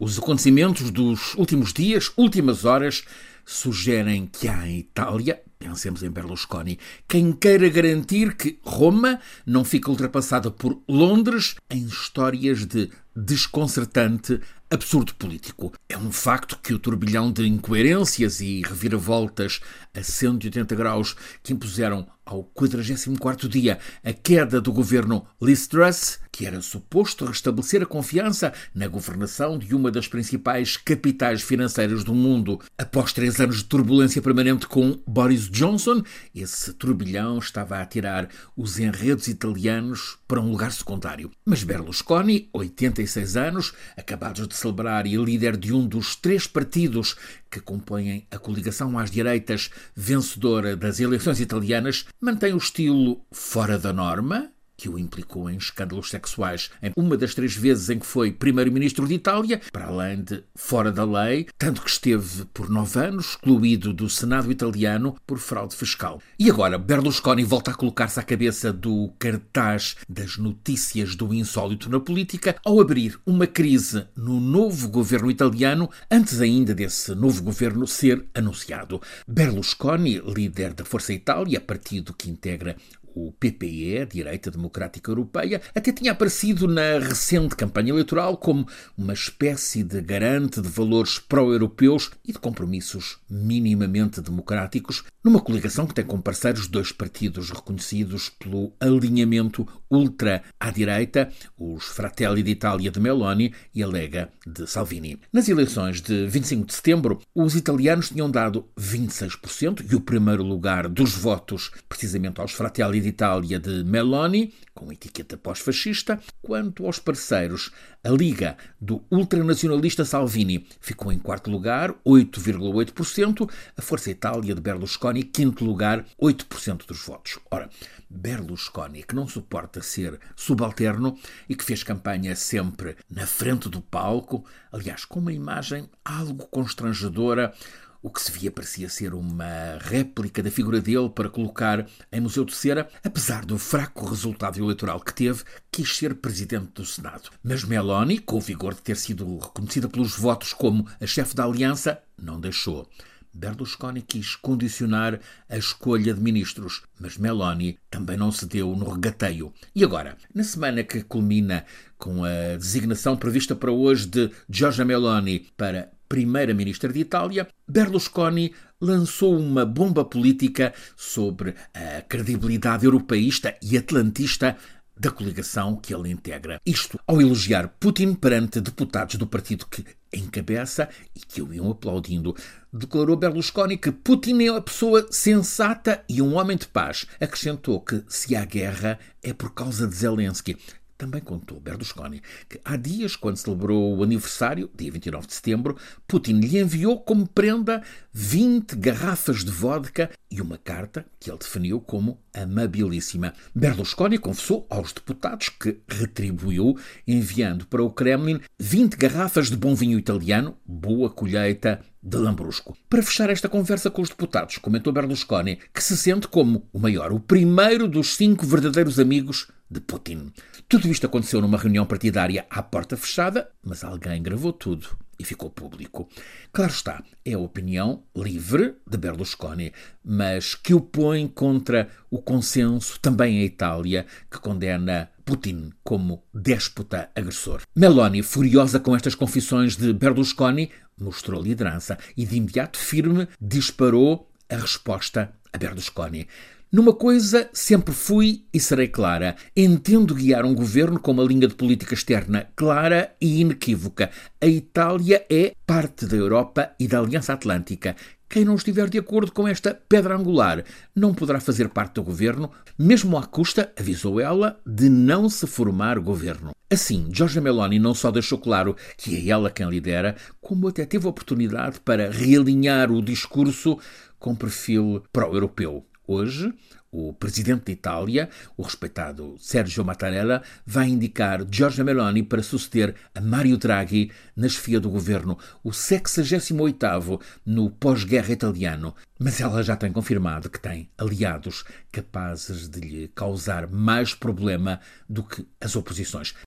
Os acontecimentos dos últimos dias, últimas horas, sugerem que há em Itália, pensemos em Berlusconi, quem queira garantir que Roma não fica ultrapassada por Londres em histórias de desconcertante absurdo político. É um facto que o turbilhão de incoerências e reviravoltas a 180 graus que impuseram ao 44º dia a queda do governo Liz Truss, que era suposto restabelecer a confiança na governação de uma das principais capitais financeiras do mundo. Após três anos de turbulência permanente com Boris Johnson, esse turbilhão estava a tirar os enredos italianos para um lugar secundário. Mas Berlusconi, 86 anos, acabados de celebrar e líder de um dos três partidos que compõem a coligação às direitas vencedora das eleições italianas, mantém o estilo fora da norma, que o implicou em escândalos sexuais em uma das três vezes em que foi primeiro-ministro de Itália, para além de fora da lei, tanto que esteve por nove anos excluído do Senado italiano por fraude fiscal. E agora Berlusconi volta a colocar-se à cabeça do cartaz das notícias do insólito na política ao abrir uma crise no novo governo italiano antes ainda desse novo governo ser anunciado. Berlusconi, líder da Força Itália, partido que integra o PPE, Direita Democrática Europeia, até tinha aparecido na recente campanha eleitoral como uma espécie de garante de valores pró-europeus e de compromissos minimamente democráticos, numa coligação que tem como parceiros dois partidos reconhecidos pelo alinhamento ultra à direita, os Fratelli d'Italia de Meloni e a Lega de Salvini. Nas eleições de 25 de setembro, os italianos tinham dado 26% e o primeiro lugar dos votos precisamente aos Fratelli de Itália de Meloni, com etiqueta pós-fascista, quanto aos parceiros. A Liga do ultranacionalista Salvini ficou em quarto lugar, 8,8%, a Força Itália de Berlusconi, quinto lugar, 8% dos votos. Ora, Berlusconi, que não suporta ser subalterno e que fez campanha sempre na frente do palco, aliás, com uma imagem algo constrangedora, o que se via parecia ser uma réplica da figura dele para colocar em Museu de Cera, apesar do fraco resultado eleitoral que teve, quis ser presidente do Senado. Mas Meloni, com o vigor de ter sido reconhecida pelos votos como a chefe da aliança, não deixou. Berlusconi quis condicionar a escolha de ministros, mas Meloni também não se deu no regateio. E agora, na semana que culmina com a designação prevista para hoje de Giorgia Meloni para primeira-ministra de Itália, Berlusconi lançou uma bomba política sobre a credibilidade europeísta e atlantista da coligação que ele integra. Isto ao elogiar Putin perante deputados do partido que encabeça e que o iam aplaudindo. Declarou Berlusconi que Putin é uma pessoa sensata e um homem de paz. Acrescentou que se há guerra é por causa de Zelensky. Também contou Berlusconi que há dias, quando celebrou o aniversário, dia 29 de setembro, Putin lhe enviou como prenda 20 garrafas de vodka e uma carta que ele definiu como amabilíssima. Berlusconi confessou aos deputados que retribuiu enviando para o Kremlin 20 garrafas de bom vinho italiano, boa colheita de Lambrusco. Para fechar esta conversa com os deputados, comentou Berlusconi que se sente como o maior, o primeiro dos cinco verdadeiros amigos de Putin. Tudo isto aconteceu numa reunião partidária à porta fechada, mas alguém gravou tudo e ficou público. Claro está, é a opinião livre de Berlusconi, mas que o põe contra o consenso também em Itália, que condena Putin como déspota agressor. Meloni, furiosa com estas confissões de Berlusconi, mostrou liderança e de imediato firme disparou a resposta a Berlusconi. Numa coisa sempre fui e serei clara. Entendo guiar um governo com uma linha de política externa clara e inequívoca. A Itália é parte da Europa e da Aliança Atlântica. Quem não estiver de acordo com esta pedra angular não poderá fazer parte do governo, mesmo à custa, avisou ela, de não se formar governo. Assim, Giorgia Meloni não só deixou claro que é ela quem lidera, como até teve oportunidade para realinhar o discurso com perfil pró-europeu. Hoje, o presidente da Itália, o respeitado Sergio Mattarella, vai indicar Giorgia Meloni para suceder a Mario Draghi na chefia do governo, o 68º no pós-guerra italiano. Mas ela já tem confirmado que tem aliados capazes de lhe causar mais problema do que as oposições.